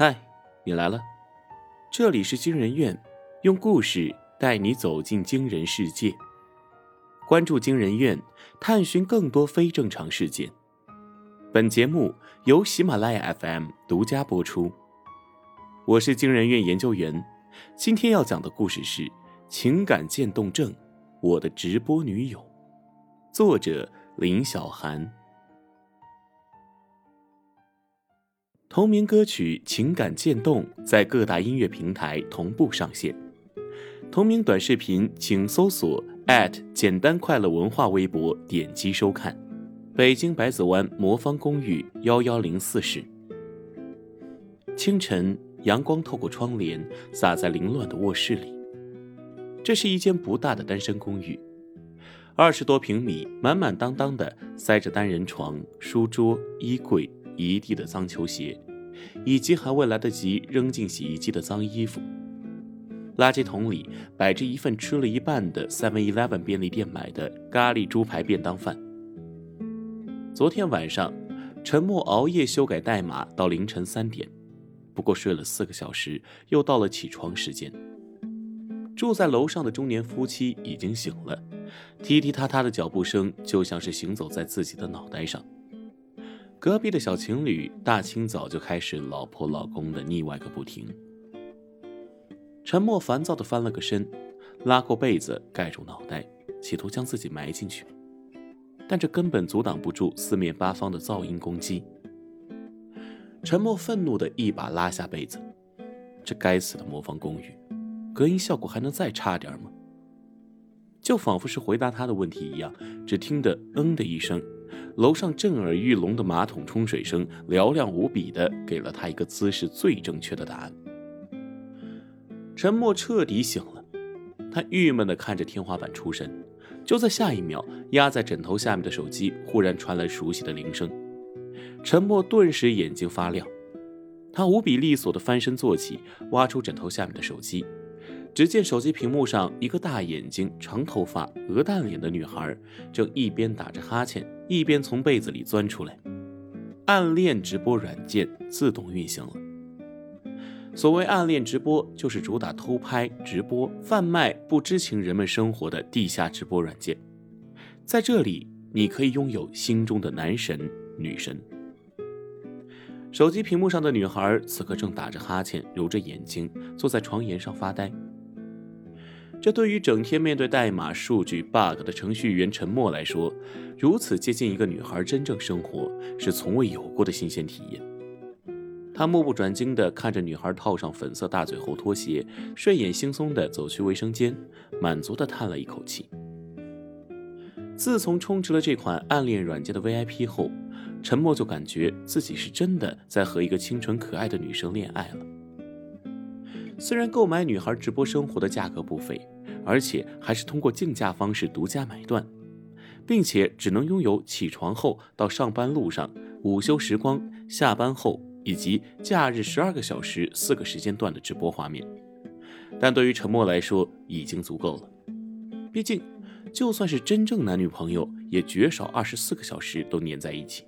嗨，你来了，这里是惊人院，用故事带你走进惊人世界。关注惊人院，探寻更多非正常事件。本节目由喜马拉雅 FM 独家播出。我是惊人院研究员，今天要讲的故事是情感渐冻症，我的直播女友。作者林小涵。同名歌曲《情感渐冻》在各大音乐平台同步上线。同名短视频，请搜索 “at 简单快乐文化微博，点击收看。北京百子湾魔方公寓幺幺零四室。清晨，阳光透过窗帘洒在凌乱的卧室里。这是一间不大的单身公寓，二十多平米，满满当当的塞着单人床、书桌、衣柜。一地的脏球鞋，以及还未来得及扔进洗衣机的脏衣服。垃圾桶里摆着一份吃了一半的 Seven Eleven 便利店买的咖喱猪排便当饭。昨天晚上，陈默熬夜修改代码到凌晨三点，不过睡了四个小时，又到了起床时间。住在楼上的中年夫妻已经醒了，踢踢踏踏的脚步声就像是行走在自己的脑袋上。隔壁的小情侣大清早就开始老婆老公的腻歪个不停。陈默烦躁地翻了个身，拉过被子盖住脑袋，企图将自己埋进去，但这根本阻挡不住四面八方的噪音攻击。陈默愤怒地一把拉下被子，这该死的魔方公寓，隔音效果还能再差点吗？就仿佛是回答他的问题一样，只听得“嗯”的一声。楼上震耳欲聋的马桶冲水声，嘹亮无比的给了他一个姿势最正确的答案。陈默彻底醒了，他郁闷的看着天花板出神。就在下一秒，压在枕头下面的手机忽然传来熟悉的铃声，陈默顿时眼睛发亮，他无比利索的翻身坐起，挖出枕头下面的手机。只见手机屏幕上，一个大眼睛、长头发、鹅蛋脸的女孩，正一边打着哈欠，一边从被子里钻出来。暗恋直播软件自动运行了。所谓暗恋直播，就是主打偷拍、直播、贩卖不知情人们生活的地下直播软件。在这里，你可以拥有心中的男神、女神。手机屏幕上的女孩此刻正打着哈欠，揉着眼睛，坐在床沿上发呆。这对于整天面对代码、数据、bug 的程序员陈默来说，如此接近一个女孩真正生活，是从未有过的新鲜体验。他目不转睛地看着女孩套上粉色大嘴猴拖鞋，睡眼惺忪地走去卫生间，满足地叹了一口气。自从充值了这款暗恋软件的 VIP 后，陈默就感觉自己是真的在和一个清纯可爱的女生恋爱了。虽然购买女孩直播生活的价格不菲，而且还是通过竞价方式独家买断，并且只能拥有起床后到上班路上、午休时光、下班后以及假日十二个小时四个时间段的直播画面，但对于陈默来说已经足够了。毕竟，就算是真正男女朋友，也绝少二十四个小时都黏在一起。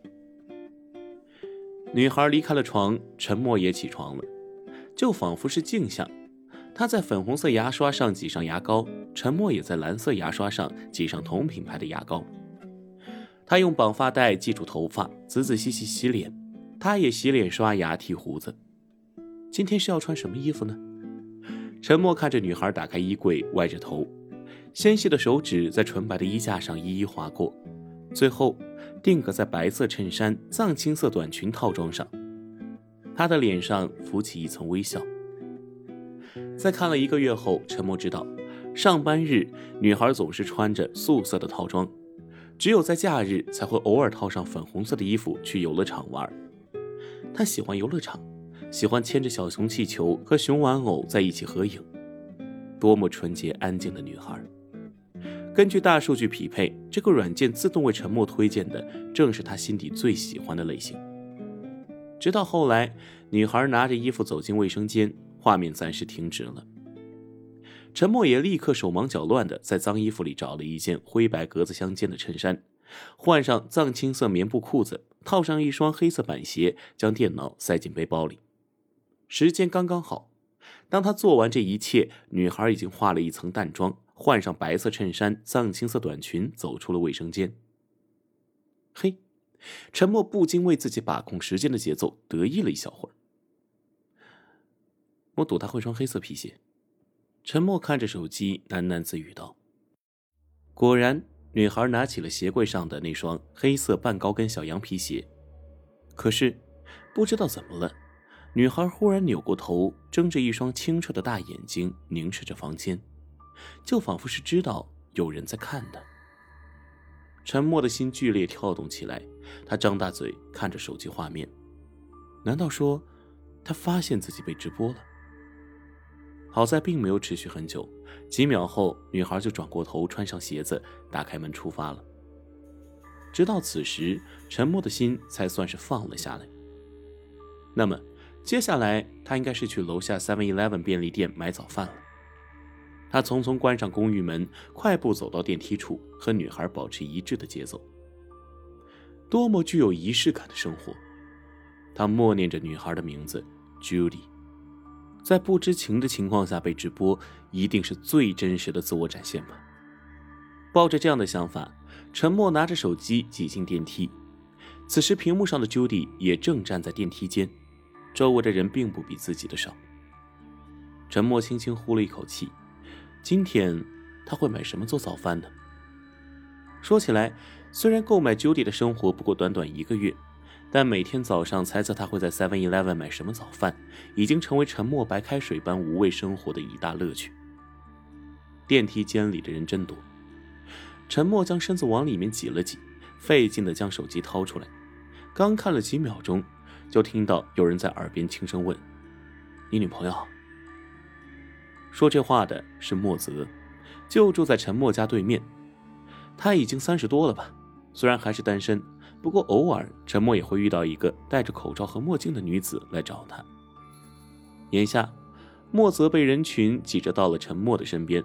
女孩离开了床，陈默也起床了。就仿佛是镜像，他在粉红色牙刷上挤上牙膏，陈默也在蓝色牙刷上挤上同品牌的牙膏。他用绑发带系住头发，仔仔细细洗脸。他也洗脸、刷牙、剃胡子。今天是要穿什么衣服呢？陈默看着女孩打开衣柜，歪着头，纤细的手指在纯白的衣架上一一划过，最后定格在白色衬衫、藏青色短裙套装上。他的脸上浮起一层微笑。在看了一个月后，陈默知道，上班日女孩总是穿着素色的套装，只有在假日才会偶尔套上粉红色的衣服去游乐场玩。他喜欢游乐场，喜欢牵着小熊气球和熊玩偶在一起合影。多么纯洁安静的女孩！根据大数据匹配，这个软件自动为陈默推荐的正是他心底最喜欢的类型。直到后来，女孩拿着衣服走进卫生间，画面暂时停止了。陈默也立刻手忙脚乱地在脏衣服里找了一件灰白格子相间的衬衫，换上藏青色棉布裤子，套上一双黑色板鞋，将电脑塞进背包里。时间刚刚好。当他做完这一切，女孩已经化了一层淡妆，换上白色衬衫、藏青色短裙，走出了卫生间。嘿，陈默不禁为自己把控时间的节奏得意了一小会儿。我赌他会穿黑色皮鞋。陈默看着手机，喃喃自语道：“果然。”女孩拿起了鞋柜上的那双黑色半高跟小羊皮鞋，可是不知道怎么了，女孩忽然扭过头，睁着一双清澈的大眼睛凝视着房间，就仿佛是知道有人在看她。沉默的心剧烈跳动起来，他张大嘴看着手机画面，难道说他发现自己被直播了？好在并没有持续很久。几秒后，女孩就转过头，穿上鞋子，打开门出发了。直到此时，沉默的心才算是放了下来。那么，接下来他应该是去楼下 Seven Eleven 便利店买早饭了。他匆匆关上公寓门，快步走到电梯处，和女孩保持一致的节奏。多么具有仪式感的生活！他默念着女孩的名字，Judy。在不知情的情况下被直播，一定是最真实的自我展现吧。抱着这样的想法，陈默拿着手机挤进电梯。此时，屏幕上的 Judy 也正站在电梯间，周围的人并不比自己的少。陈默轻轻呼了一口气，今天他会买什么做早饭呢？说起来，虽然购买 Judy 的生活不过短短一个月。但每天早上猜测他会在 Seven Eleven 买什么早饭，已经成为沉默白开水般无味生活的一大乐趣。电梯间里的人真多，沉默将身子往里面挤了挤，费劲的将手机掏出来，刚看了几秒钟，就听到有人在耳边轻声问：“你女朋友？”说这话的是莫泽，就住在陈默家对面。他已经三十多了吧，虽然还是单身。不过偶尔，陈默也会遇到一个戴着口罩和墨镜的女子来找他。眼下，莫泽被人群挤着到了陈默的身边，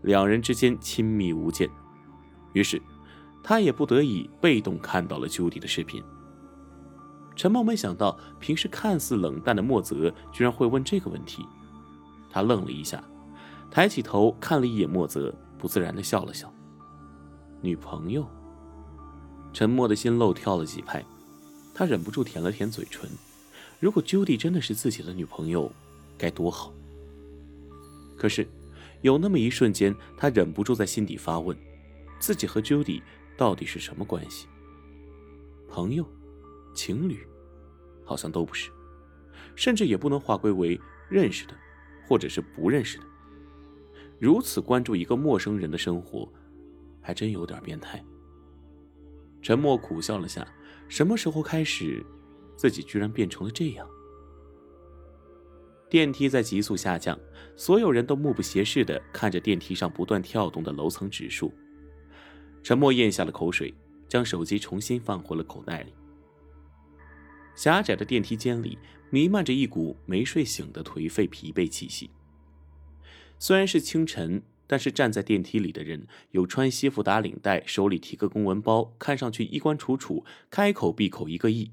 两人之间亲密无间。于是，他也不得已被动看到了丘迪的视频。陈默没想到，平时看似冷淡的莫泽居然会问这个问题，他愣了一下，抬起头看了一眼莫泽，不自然的笑了笑。女朋友。沉默的心漏跳了几拍，他忍不住舔了舔嘴唇。如果 Judy 真的是自己的女朋友，该多好。可是，有那么一瞬间，他忍不住在心底发问：自己和 Judy 到底是什么关系？朋友、情侣，好像都不是，甚至也不能划归为认识的，或者是不认识的。如此关注一个陌生人的生活，还真有点变态。沉默苦笑了下，什么时候开始，自己居然变成了这样？电梯在急速下降，所有人都目不斜视的看着电梯上不断跳动的楼层指数。沉默咽下了口水，将手机重新放回了口袋里。狭窄的电梯间里弥漫着一股没睡醒的颓废疲惫气息。虽然是清晨。但是站在电梯里的人，有穿西服打领带，手里提个公文包，看上去衣冠楚楚，开口闭口一个亿；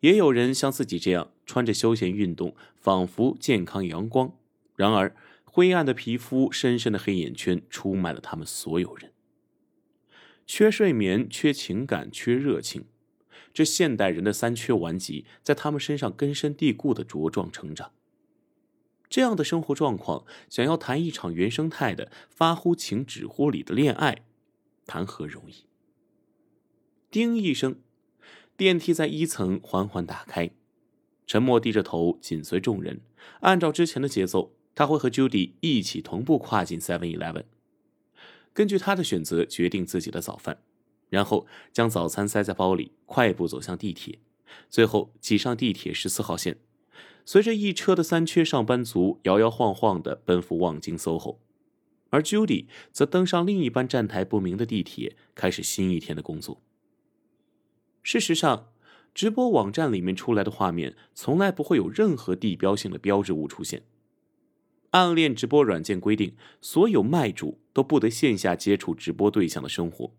也有人像自己这样穿着休闲运动，仿佛健康阳光。然而，灰暗的皮肤、深深的黑眼圈，出卖了他们所有人。缺睡眠、缺情感、缺热情，这现代人的三缺顽疾，在他们身上根深蒂固的茁壮成长。这样的生活状况，想要谈一场原生态的发乎情止乎礼的恋爱，谈何容易？叮一声，电梯在一层缓缓打开，沉默低着头紧随众人。按照之前的节奏，他会和 Judy 一起同步跨进 Seven Eleven，根据他的选择决定自己的早饭，然后将早餐塞在包里，快步走向地铁，最后挤上地铁十四号线。随着一车的三缺上班族摇摇晃晃地奔赴望京 SOHO，而 Judy 则登上另一班站台不明的地铁，开始新一天的工作。事实上，直播网站里面出来的画面从来不会有任何地标性的标志物出现。暗恋直播软件规定，所有卖主都不得线下接触直播对象的生活，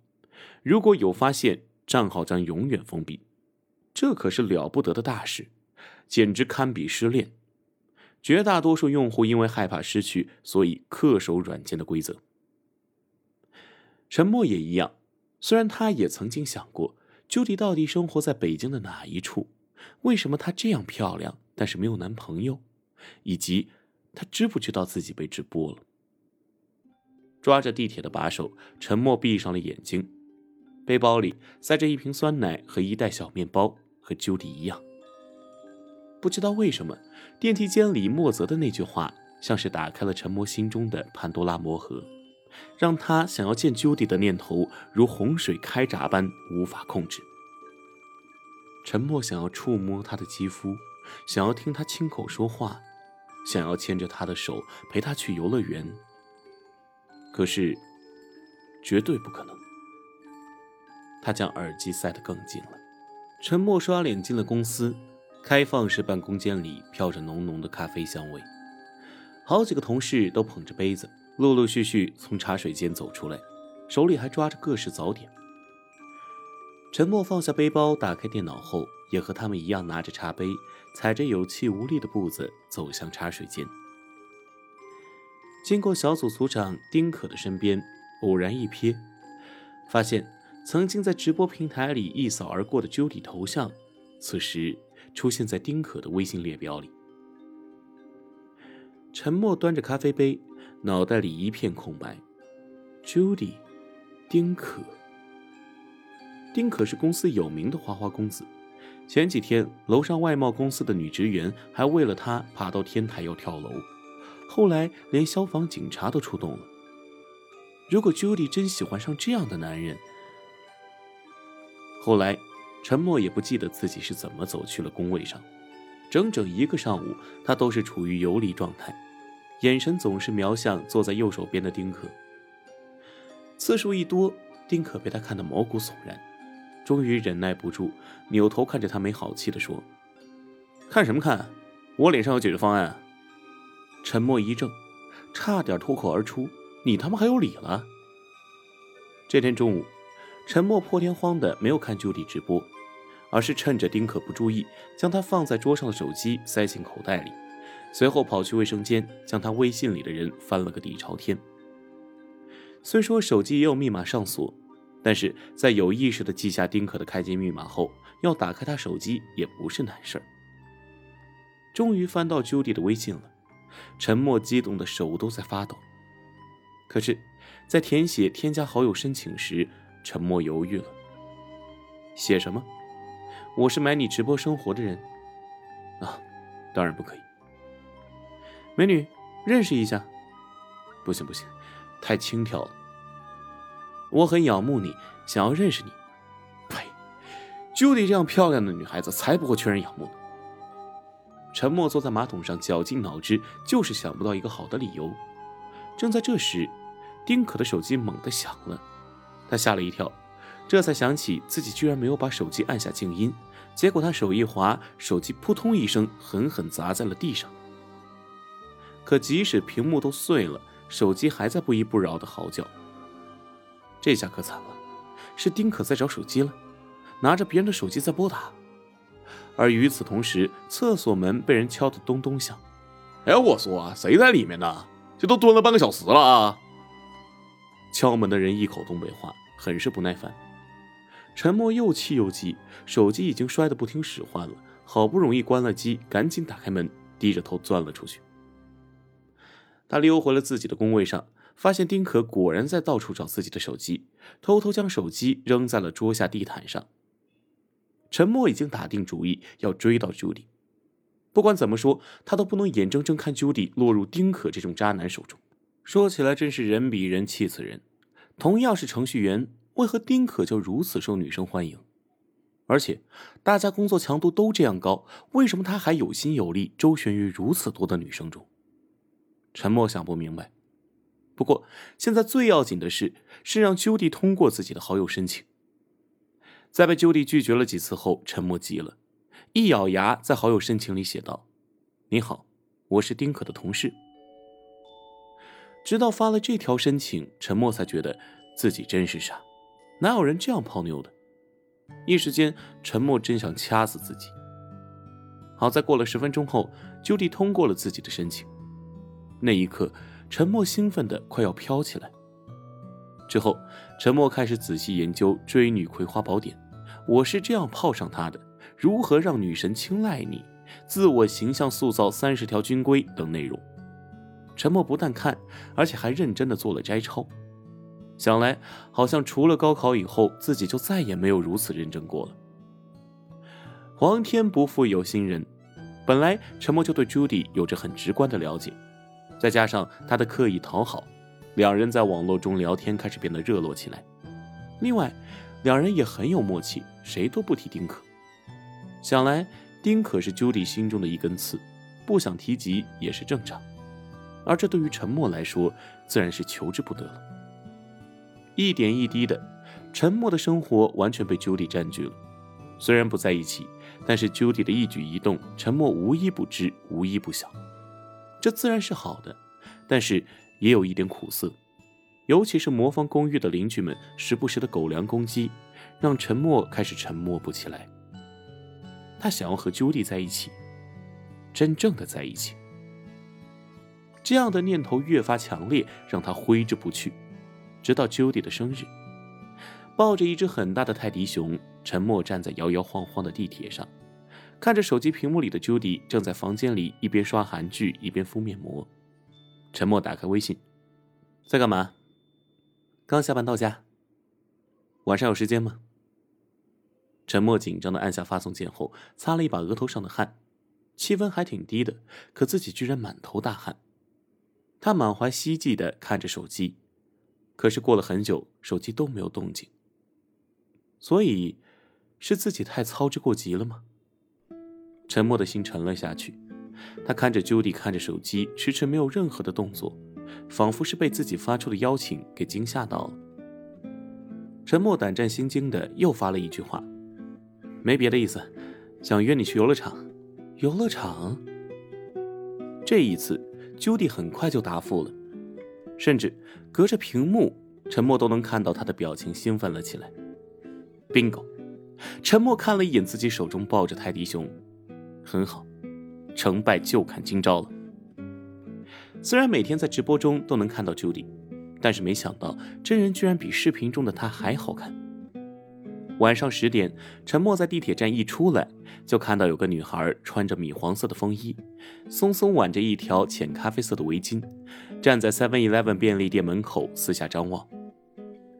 如果有发现，账号将永远封闭。这可是了不得的大事。简直堪比失恋，绝大多数用户因为害怕失去，所以恪守软件的规则。沉默也一样，虽然他也曾经想过，Judy 到底生活在北京的哪一处？为什么她这样漂亮，但是没有男朋友？以及她知不知道自己被直播了？抓着地铁的把手，沉默闭上了眼睛。背包里塞着一瓶酸奶和一袋小面包，和 Judy 一样。不知道为什么，电梯间里莫泽的那句话，像是打开了陈默心中的潘多拉魔盒，让他想要见 Judy 的念头如洪水开闸般无法控制。陈默想要触摸她的肌肤，想要听她亲口说话，想要牵着她的手陪她去游乐园。可是，绝对不可能。他将耳机塞得更紧了。陈默刷脸进了公司。开放式办公间里飘着浓浓的咖啡香味，好几个同事都捧着杯子，陆陆续续从茶水间走出来，手里还抓着各式早点。陈默放下背包，打开电脑后，也和他们一样拿着茶杯，踩着有气无力的步子走向茶水间。经过小组组长丁可的身边，偶然一瞥，发现曾经在直播平台里一扫而过的 Judy 头像，此时。出现在丁可的微信列表里。沉默端着咖啡杯，脑袋里一片空白。Judy，丁可。丁可是公司有名的花花公子，前几天楼上外贸公司的女职员还为了他爬到天台要跳楼，后来连消防警察都出动了。如果 Judy 真喜欢上这样的男人，后来。陈默也不记得自己是怎么走去了工位上，整整一个上午，他都是处于游离状态，眼神总是瞄向坐在右手边的丁可。次数一多，丁可被他看得毛骨悚然，终于忍耐不住，扭头看着他，没好气地说：“看什么看？我脸上有解决方案。”陈默一怔，差点脱口而出：“你他妈还有理了？”这天中午。陈默破天荒的没有看 Judy 直播，而是趁着丁可不注意，将他放在桌上的手机塞进口袋里，随后跑去卫生间，将他微信里的人翻了个底朝天。虽说手机也有密码上锁，但是在有意识的记下丁可的开机密码后，要打开他手机也不是难事儿。终于翻到 Judy 的微信了，陈默激动的手都在发抖。可是，在填写添加好友申请时，沉默犹豫了，写什么？我是买你直播生活的人啊，当然不可以。美女，认识一下？不行不行，太轻佻了。我很仰慕你，想要认识你。呸！Judy 这样漂亮的女孩子才不会缺人仰慕呢。沉默坐在马桶上，绞尽脑汁，就是想不到一个好的理由。正在这时，丁可的手机猛地响了。他吓了一跳，这才想起自己居然没有把手机按下静音，结果他手一滑，手机扑通一声狠狠砸在了地上。可即使屏幕都碎了，手机还在不依不饶的嚎叫。这下可惨了，是丁可在找手机了，拿着别人的手机在拨打。而与此同时，厕所门被人敲得咚咚响。哎，我说谁在里面呢？这都蹲了半个小时了啊！敲门的人一口东北话，很是不耐烦。陈默又气又急，手机已经摔得不听使唤了，好不容易关了机，赶紧打开门，低着头钻了出去。他溜回了自己的工位上，发现丁可果然在到处找自己的手机，偷偷将手机扔在了桌下地毯上。陈默已经打定主意要追到朱迪，不管怎么说，他都不能眼睁睁看朱迪落入丁可这种渣男手中。说起来真是人比人气死人。同样是程序员，为何丁可就如此受女生欢迎？而且大家工作强度都这样高，为什么他还有心有力周旋于如此多的女生中？陈默想不明白。不过现在最要紧的是，是让朱迪通过自己的好友申请。在被朱迪拒绝了几次后，陈默急了，一咬牙在好友申请里写道：“你好，我是丁可的同事。”直到发了这条申请，陈默才觉得自己真是傻，哪有人这样泡妞的？一时间，陈默真想掐死自己。好在过了十分钟后，Judy 通过了自己的申请。那一刻，陈默兴奋的快要飘起来。之后，陈默开始仔细研究《追女葵花宝典》，我是这样泡上她的，如何让女神青睐你，自我形象塑造三十条军规等内容。陈默不但看，而且还认真的做了摘抄。想来，好像除了高考以后，自己就再也没有如此认真过了。皇天不负有心人，本来陈默就对朱迪有着很直观的了解，再加上他的刻意讨好，两人在网络中聊天开始变得热络起来。另外，两人也很有默契，谁都不提丁可。想来，丁可是朱迪心中的一根刺，不想提及也是正常。而这对于陈默来说，自然是求之不得了。一点一滴的，陈默的生活完全被 Judy 占据了。虽然不在一起。但是 Judy 的一举一动，陈默无一不知，无一不晓。这自然是好的，但是也有一点苦涩。尤其是魔方公寓的邻居们时不时的狗粮攻击，让陈默开始沉默不起来。他想要和 Judy 在一起，真正的在一起。这样的念头越发强烈，让他挥之不去。直到 Judy 的生日，抱着一只很大的泰迪熊。陈默站在摇摇晃晃的地铁上，看着手机屏幕里的 Judy 正在房间里一边刷韩剧一边敷面膜。陈默打开微信，在干嘛？刚下班到家。晚上有时间吗？陈默紧张的按下发送键后，擦了一把额头上的汗。气温还挺低的，可自己居然满头大汗。他满怀希冀的看着手机，可是过了很久，手机都没有动静。所以。是自己太操之过急了吗？沉默的心沉了下去，他看着 Judy 看着手机，迟迟没有任何的动作，仿佛是被自己发出的邀请给惊吓到了。沉默胆战心惊的又发了一句话：“没别的意思，想约你去游乐场。”游乐场。这一次，Judy 很快就答复了，甚至隔着屏幕，沉默都能看到他的表情兴奋了起来。Bingo。沉默看了一眼自己手中抱着泰迪熊，很好，成败就看今朝了。虽然每天在直播中都能看到 Judy，但是没想到真人居然比视频中的她还好看。晚上十点，陈默在地铁站一出来，就看到有个女孩穿着米黄色的风衣，松松挽着一条浅咖啡色的围巾，站在 Seven Eleven 便利店门口四下张望。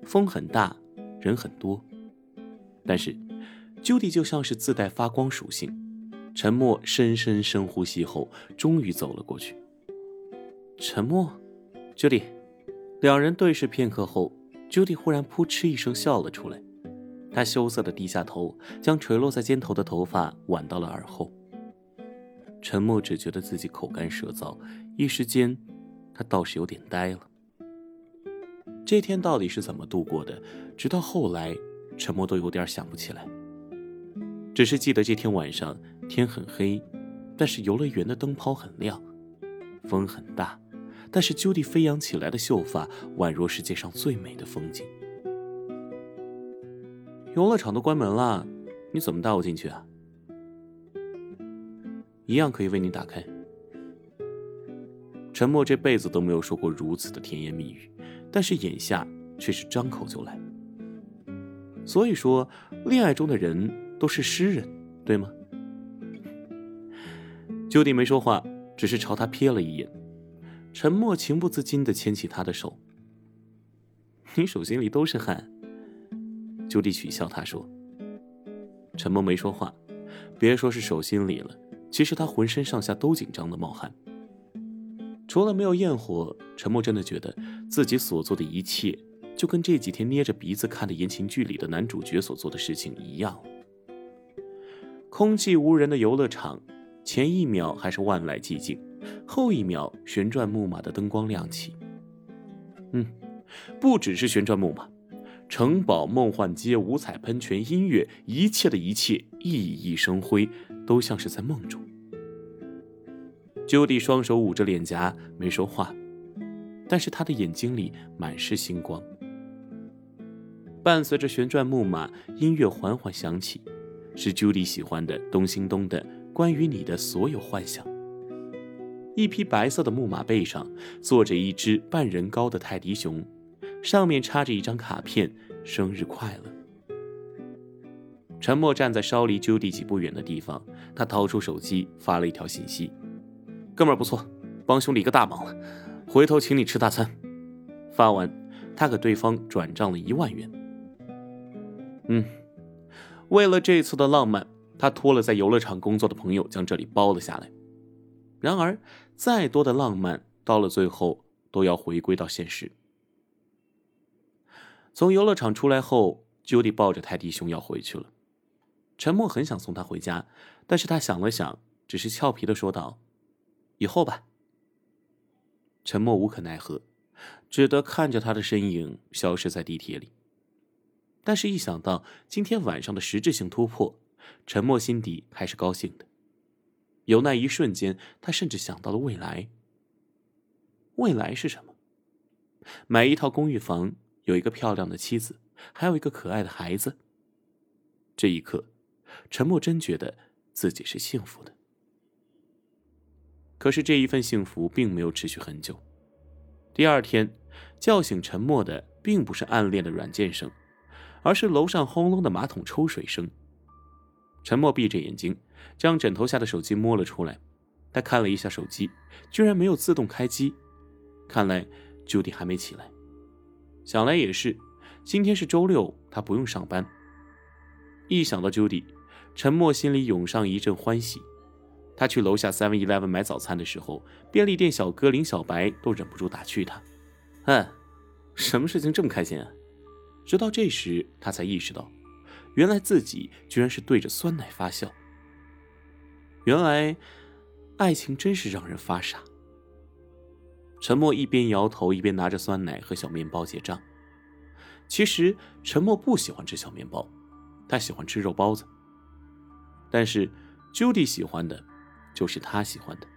风很大，人很多，但是。Judy 就像是自带发光属性，陈默，深深深呼吸后，终于走了过去。沉默，Judy，两人对视片刻后，Judy 忽然扑哧一声笑了出来。他羞涩的低下头，将垂落在肩头的头发挽到了耳后。沉默只觉得自己口干舌燥，一时间，他倒是有点呆了。这天到底是怎么度过的？直到后来，沉默都有点想不起来。只是记得这天晚上天很黑，但是游乐园的灯泡很亮，风很大，但是 Judy 飞扬起来的秀发宛若世界上最美的风景。游乐场都关门了，你怎么带我进去啊？一样可以为你打开。沉默这辈子都没有说过如此的甜言蜜语，但是眼下却是张口就来。所以说，恋爱中的人。都是诗人，对吗？就地没说话，只是朝他瞥了一眼。沉默，情不自禁的牵起他的手。你手心里都是汗。就地取笑他说。陈默没说话，别说是手心里了，其实他浑身上下都紧张的冒汗。除了没有焰火，陈默真的觉得自己所做的一切，就跟这几天捏着鼻子看的言情剧里的男主角所做的事情一样。空寂无人的游乐场，前一秒还是万籁寂静，后一秒旋转木马的灯光亮起。嗯，不只是旋转木马，城堡、梦幻街、五彩喷泉、音乐，一切的一切熠熠生辉，都像是在梦中。Judy 双手捂着脸颊，没说话，但是他的眼睛里满是星光。伴随着旋转木马，音乐缓缓响起。是 Judy 喜欢的东兴东的关于你的所有幻想。一匹白色的木马背上坐着一只半人高的泰迪熊，上面插着一张卡片：“生日快乐。”陈默站在稍离 Judy 几步远的地方，他掏出手机发了一条信息：“哥们不错，帮兄弟一个大忙了，回头请你吃大餐。”发完，他给对方转账了一万元。嗯，为了这次的浪漫，他托了在游乐场工作的朋友将这里包了下来。然而，再多的浪漫，到了最后都要回归到现实。从游乐场出来后，Judy 抱着泰迪熊要回去了。陈默很想送他回家，但是他想了想，只是俏皮的说道：“以后吧。”陈默无可奈何，只得看着他的身影消失在地铁里。但是，一想到今天晚上的实质性突破，陈默心底还是高兴的。有那一瞬间，他甚至想到了未来。未来是什么？买一套公寓房，有一个漂亮的妻子，还有一个可爱的孩子。这一刻。陈默真觉得自己是幸福的，可是这一份幸福并没有持续很久。第二天，叫醒陈默的并不是暗恋的软件声，而是楼上轰隆的马桶抽水声。陈默闭着眼睛，将枕头下的手机摸了出来。他看了一下手机，居然没有自动开机，看来 Judy 还没起来。想来也是，今天是周六，他不用上班。一想到 Judy。陈默心里涌上一阵欢喜。他去楼下 Seven Eleven 买早餐的时候，便利店小哥林小白都忍不住打趣他：“哎，什么事情这么开心啊？”直到这时，他才意识到，原来自己居然是对着酸奶发笑。原来，爱情真是让人发傻。陈默一边摇头，一边拿着酸奶和小面包结账。其实，陈默不喜欢吃小面包，他喜欢吃肉包子。但是，Judy 喜欢的，就是他喜欢的。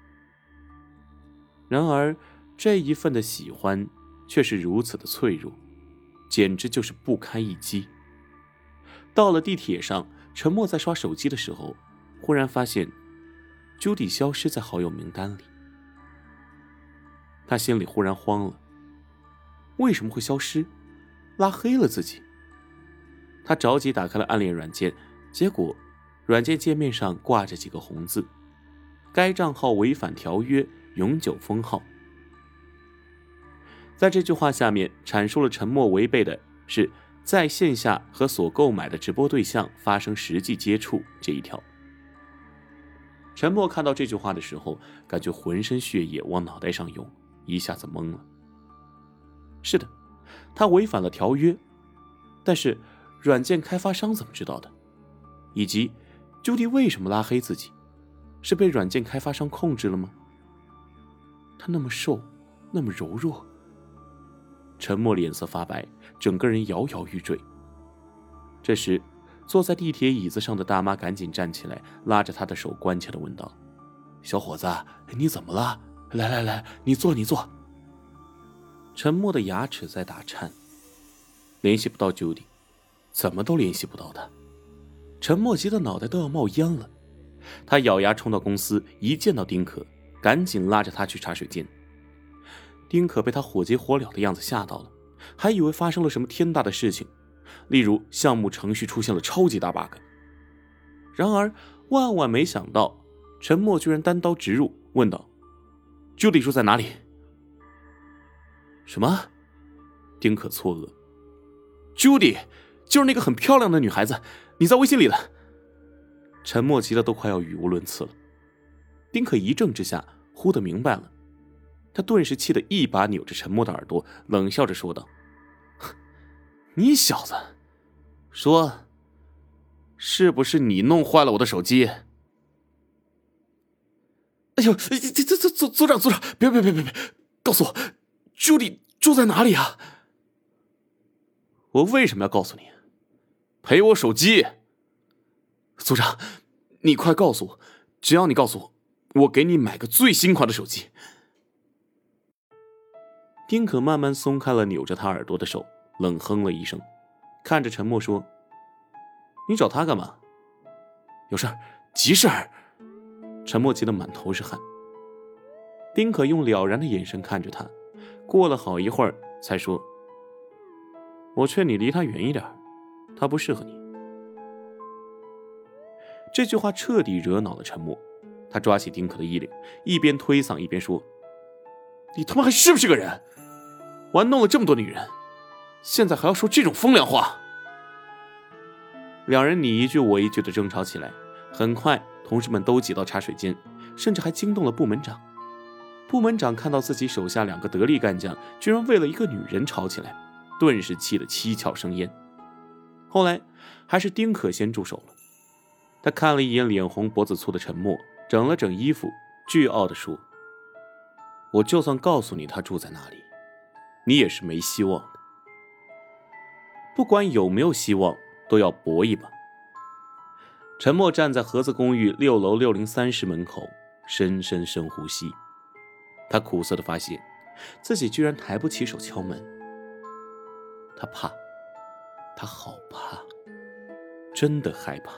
然而，这一份的喜欢，却是如此的脆弱，简直就是不堪一击。到了地铁上，陈默在刷手机的时候，忽然发现，Judy 消失在好友名单里。他心里忽然慌了，为什么会消失？拉黑了自己？他着急打开了暗恋软件，结果。软件界面上挂着几个红字：“该账号违反条约，永久封号。”在这句话下面阐述了沉默违背的是在线下和所购买的直播对象发生实际接触这一条。沉默看到这句话的时候，感觉浑身血液往脑袋上涌，一下子懵了。是的，他违反了条约，但是软件开发商怎么知道的？以及。究竟为什么拉黑自己？是被软件开发商控制了吗？他那么瘦，那么柔弱。沉默，脸色发白，整个人摇摇欲坠。这时，坐在地铁椅子上的大妈赶紧站起来，拉着他的手，关切的问道：“小伙子，你怎么了？来来来，你坐，你坐。”沉默的牙齿在打颤，联系不到 Judy，怎么都联系不到他。陈默急得脑袋都要冒烟了，他咬牙冲到公司，一见到丁可，赶紧拉着他去茶水间。丁可被他火急火燎的样子吓到了，还以为发生了什么天大的事情，例如项目程序出现了超级大 bug。然而万万没想到，陈默居然单刀直入，问道：“Judy 住在哪里？”什么？丁可错愕：“Judy 就是那个很漂亮的女孩子。”你在微信里的。陈默急得都快要语无伦次了。丁可一怔之下，忽的明白了，他顿时气得一把扭着陈默的耳朵，冷笑着说道：“你小子，说，是不是你弄坏了我的手机？”哎呦，这这这组组长组长，别别别别别，告诉我，朱莉住在哪里啊？我为什么要告诉你？赔我手机，组长，你快告诉我！只要你告诉我，我给你买个最新款的手机。丁可慢慢松开了扭着他耳朵的手，冷哼了一声，看着陈默说：“你找他干嘛？有事儿？急事儿？”陈默急得满头是汗。丁可用了然的眼神看着他，过了好一会儿才说：“我劝你离他远一点，他不适合你。”这句话彻底惹恼了陈默，他抓起丁可的衣领，一边推搡一边说：“你他妈还是不是个人？玩弄了这么多女人，现在还要说这种风凉话？”两人你一句我一句的争吵起来，很快同事们都挤到茶水间，甚至还惊动了部门长。部门长看到自己手下两个得力干将居然为了一个女人吵起来，顿时气得七窍生烟。后来还是丁可先住手了。他看了一眼脸红脖子粗的陈默，整了整衣服，倨傲地说：“我就算告诉你他住在哪里，你也是没希望的。不管有没有希望，都要搏一把。”陈默站在盒子公寓六楼六零三室门口，深深深呼吸。他苦涩的发现，自己居然抬不起手敲门。他怕，他好怕，真的害怕。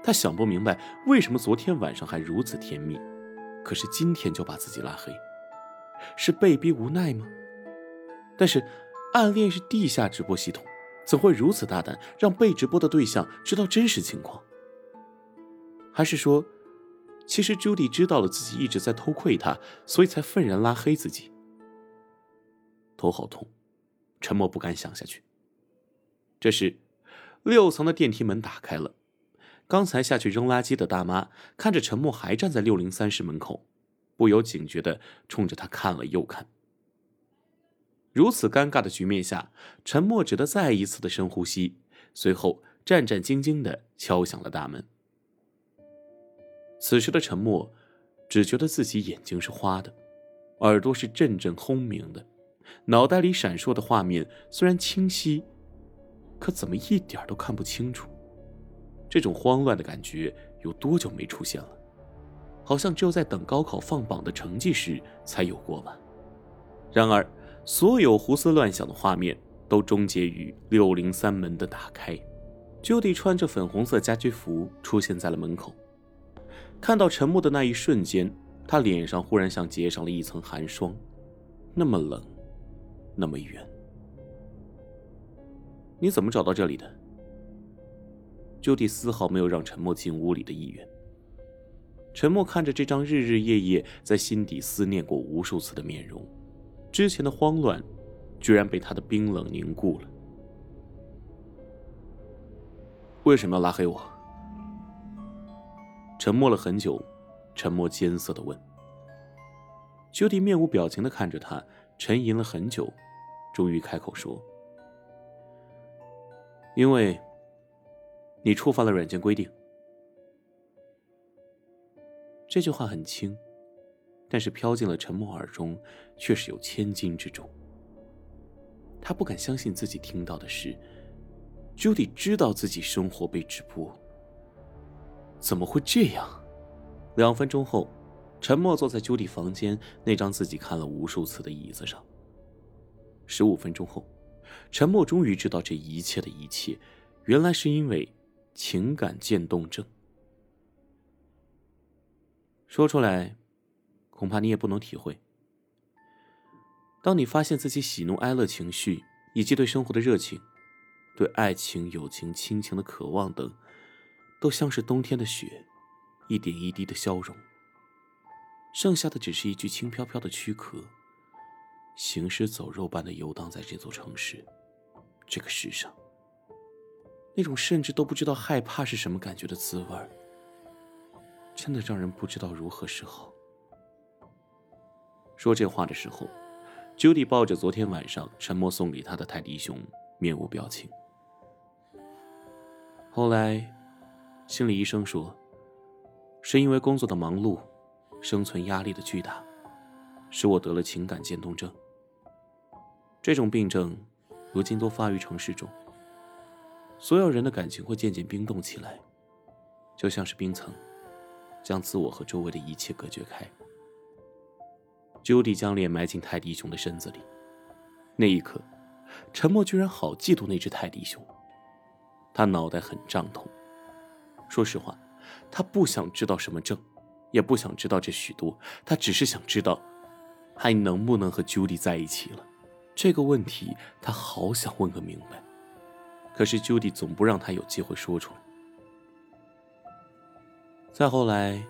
他想不明白为什么昨天晚上还如此甜蜜，可是今天就把自己拉黑，是被逼无奈吗？但是，暗恋是地下直播系统，怎会如此大胆，让被直播的对象知道真实情况？还是说，其实朱迪知道了自己一直在偷窥他，所以才愤然拉黑自己？头好痛，沉默不敢想下去。这时，六层的电梯门打开了。刚才下去扔垃圾的大妈看着陈默还站在六零三室门口，不由警觉的冲着他看了又看。如此尴尬的局面下，陈默只得再一次的深呼吸，随后战战兢兢的敲响了大门。此时的陈默只觉得自己眼睛是花的，耳朵是阵阵轰鸣的，脑袋里闪烁的画面虽然清晰，可怎么一点都看不清楚。这种慌乱的感觉有多久没出现了？好像只有在等高考放榜的成绩时才有过吧。然而，所有胡思乱想的画面都终结于六零三门的打开。Judy 穿着粉红色家居服出现在了门口。看到陈默的那一瞬间，他脸上忽然像结上了一层寒霜，那么冷，那么远。你怎么找到这里的？朱迪丝毫没有让陈默进屋里的意愿。陈默看着这张日日夜夜在心底思念过无数次的面容，之前的慌乱，居然被他的冰冷凝固了。为什么要拉黑我？沉默了很久，沉默艰涩的问。朱迪面无表情的看着他，沉吟了很久，终于开口说：“因为。”你触犯了软件规定。这句话很轻，但是飘进了陈默耳中，却是有千斤之重。他不敢相信自己听到的是，Judy 知道自己生活被直播。怎么会这样？两分钟后，陈默坐在 Judy 房间那张自己看了无数次的椅子上。十五分钟后，陈默终于知道这一切的一切，原来是因为。情感渐冻症，说出来，恐怕你也不能体会。当你发现自己喜怒哀乐情绪，以及对生活的热情、对爱情、友情、亲情的渴望等，都像是冬天的雪，一点一滴的消融，剩下的只是一具轻飘飘的躯壳，行尸走肉般的游荡在这座城市，这个世上。那种甚至都不知道害怕是什么感觉的滋味真的让人不知道如何是好。说这话的时候，Judy 抱着昨天晚上陈默送给她的泰迪熊，面无表情。后来，心理医生说，是因为工作的忙碌，生存压力的巨大，使我得了情感渐冻症。这种病症，如今都发于城市中。所有人的感情会渐渐冰冻起来，就像是冰层，将自我和周围的一切隔绝开。Judy 将脸埋进泰迪熊的身子里，那一刻，沉默居然好嫉妒那只泰迪熊。他脑袋很胀痛。说实话，他不想知道什么症，也不想知道这许多，他只是想知道，还能不能和 Judy 在一起了。这个问题他好想问个明白，可是 Judy 总不让他有机会说出来。再后来，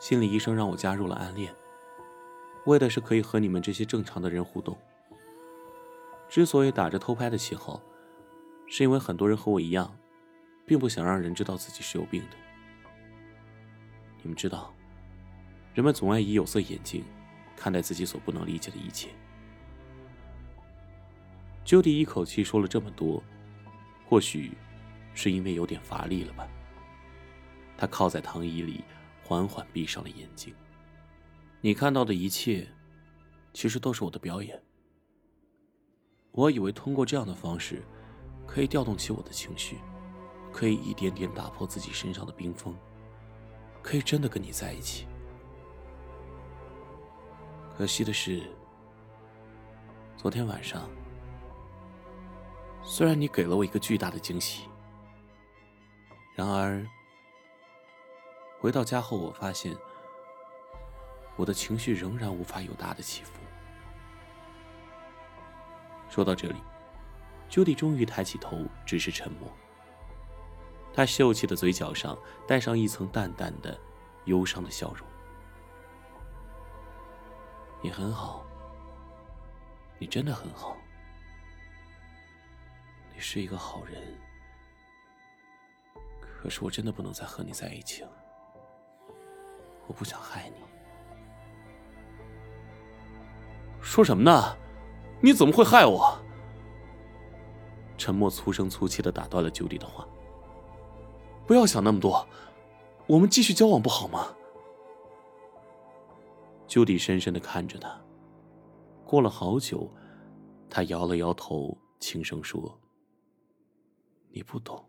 心理医生让我加入了暗恋，为的是可以和你们这些正常的人互动。之所以打着偷拍的旗号，是因为很多人和我一样，并不想让人知道自己是有病的。你们知道，人们总爱以有色眼镜看待自己所不能理解的一切。就地一口气说了这么多，或许是因为有点乏力了吧。他靠在躺椅里，缓缓闭上了眼睛。你看到的一切，其实都是我的表演。我以为通过这样的方式，可以调动起我的情绪，可以一点点打破自己身上的冰封，可以真的跟你在一起。可惜的是，昨天晚上，虽然你给了我一个巨大的惊喜，然而。回到家后，我发现我的情绪仍然无法有大的起伏。说到这里，Judy 终于抬起头，只是沉默。他秀气的嘴角上带上一层淡淡的、忧伤的笑容。你很好，你真的很好，你是一个好人。可是我真的不能再和你在一起了。我不想害你。说什么呢？你怎么会害我？沉默粗声粗气的打断了九弟的话。不要想那么多，我们继续交往不好吗？九弟深深的看着他，过了好久，他摇了摇头，轻声说：“你不懂。”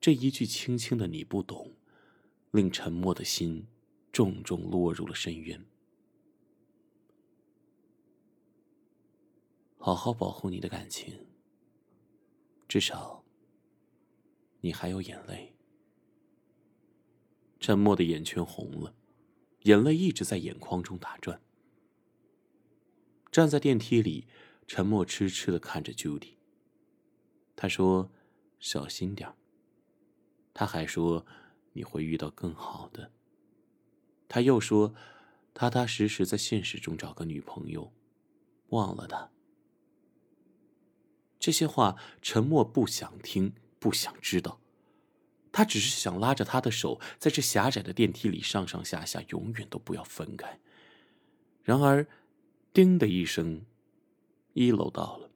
这一句轻轻的“你不懂”。令沉默的心重重落入了深渊。好好保护你的感情，至少你还有眼泪。沉默的眼圈红了，眼泪一直在眼眶中打转。站在电梯里，沉默痴痴的看着 Judy。他说：“小心点他还说。你会遇到更好的。他又说：“踏踏实实在现实中找个女朋友，忘了他。”这些话，沉默不想听，不想知道。他只是想拉着他的手，在这狭窄的电梯里上上下下，永远都不要分开。然而，叮的一声，一楼到了。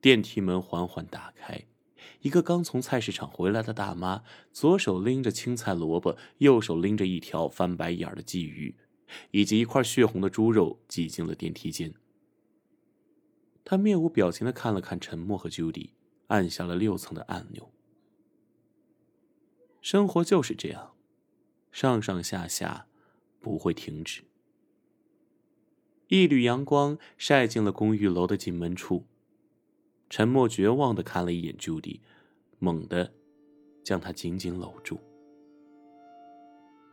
电梯门缓缓打开。一个刚从菜市场回来的大妈，左手拎着青菜萝卜，右手拎着一条翻白眼的鲫鱼，以及一块血红的猪肉，挤进了电梯间。他面无表情的看了看沉默和 Judy，按下了六层的按钮。生活就是这样，上上下下不会停止。一缕阳光晒进了公寓楼的进门处。沉默绝望的看了一眼 Judy，猛地将她紧紧搂住。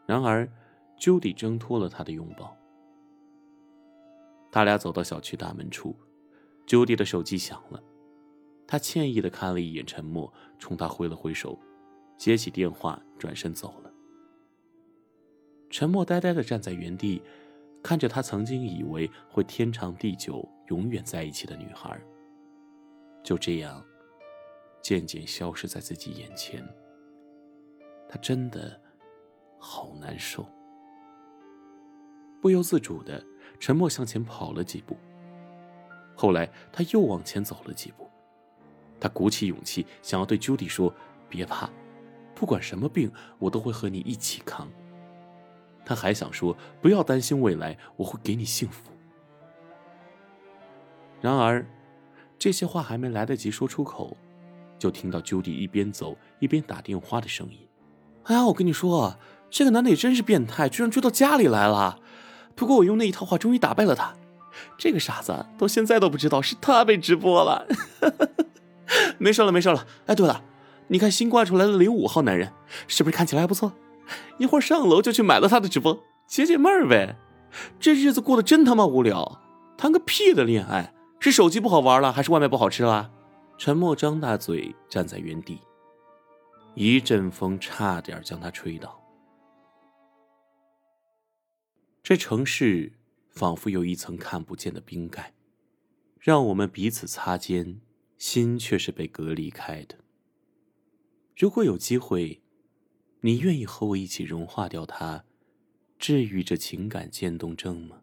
然而，Judy 挣脱了他的拥抱。他俩走到小区大门处，Judy 的手机响了，他歉意的看了一眼沉默，冲他挥了挥手，接起电话，转身走了。沉默呆呆的站在原地，看着他曾经以为会天长地久、永远在一起的女孩。就这样，渐渐消失在自己眼前。他真的好难受。不由自主的，沉默向前跑了几步。后来他又往前走了几步。他鼓起勇气，想要对 Judy 说：“别怕，不管什么病，我都会和你一起扛。”他还想说：“不要担心未来，我会给你幸福。”然而。这些话还没来得及说出口，就听到 Judy 一边走一边打电话的声音。哎呀，我跟你说，这个男的也真是变态，居然追到家里来了。不过我用那一套话终于打败了他。这个傻子到现在都不知道是他被直播了。没事了，没事了。哎，对了，你看新挂出来的零五号男人，是不是看起来还不错？一会儿上楼就去买了他的直播，解解闷儿呗。这日子过得真他妈无聊，谈个屁的恋爱！是手机不好玩了，还是外卖不好吃了？陈默张大嘴站在原地，一阵风差点将他吹倒。这城市仿佛有一层看不见的冰盖，让我们彼此擦肩，心却是被隔离开的。如果有机会，你愿意和我一起融化掉它，治愈这情感渐冻症吗？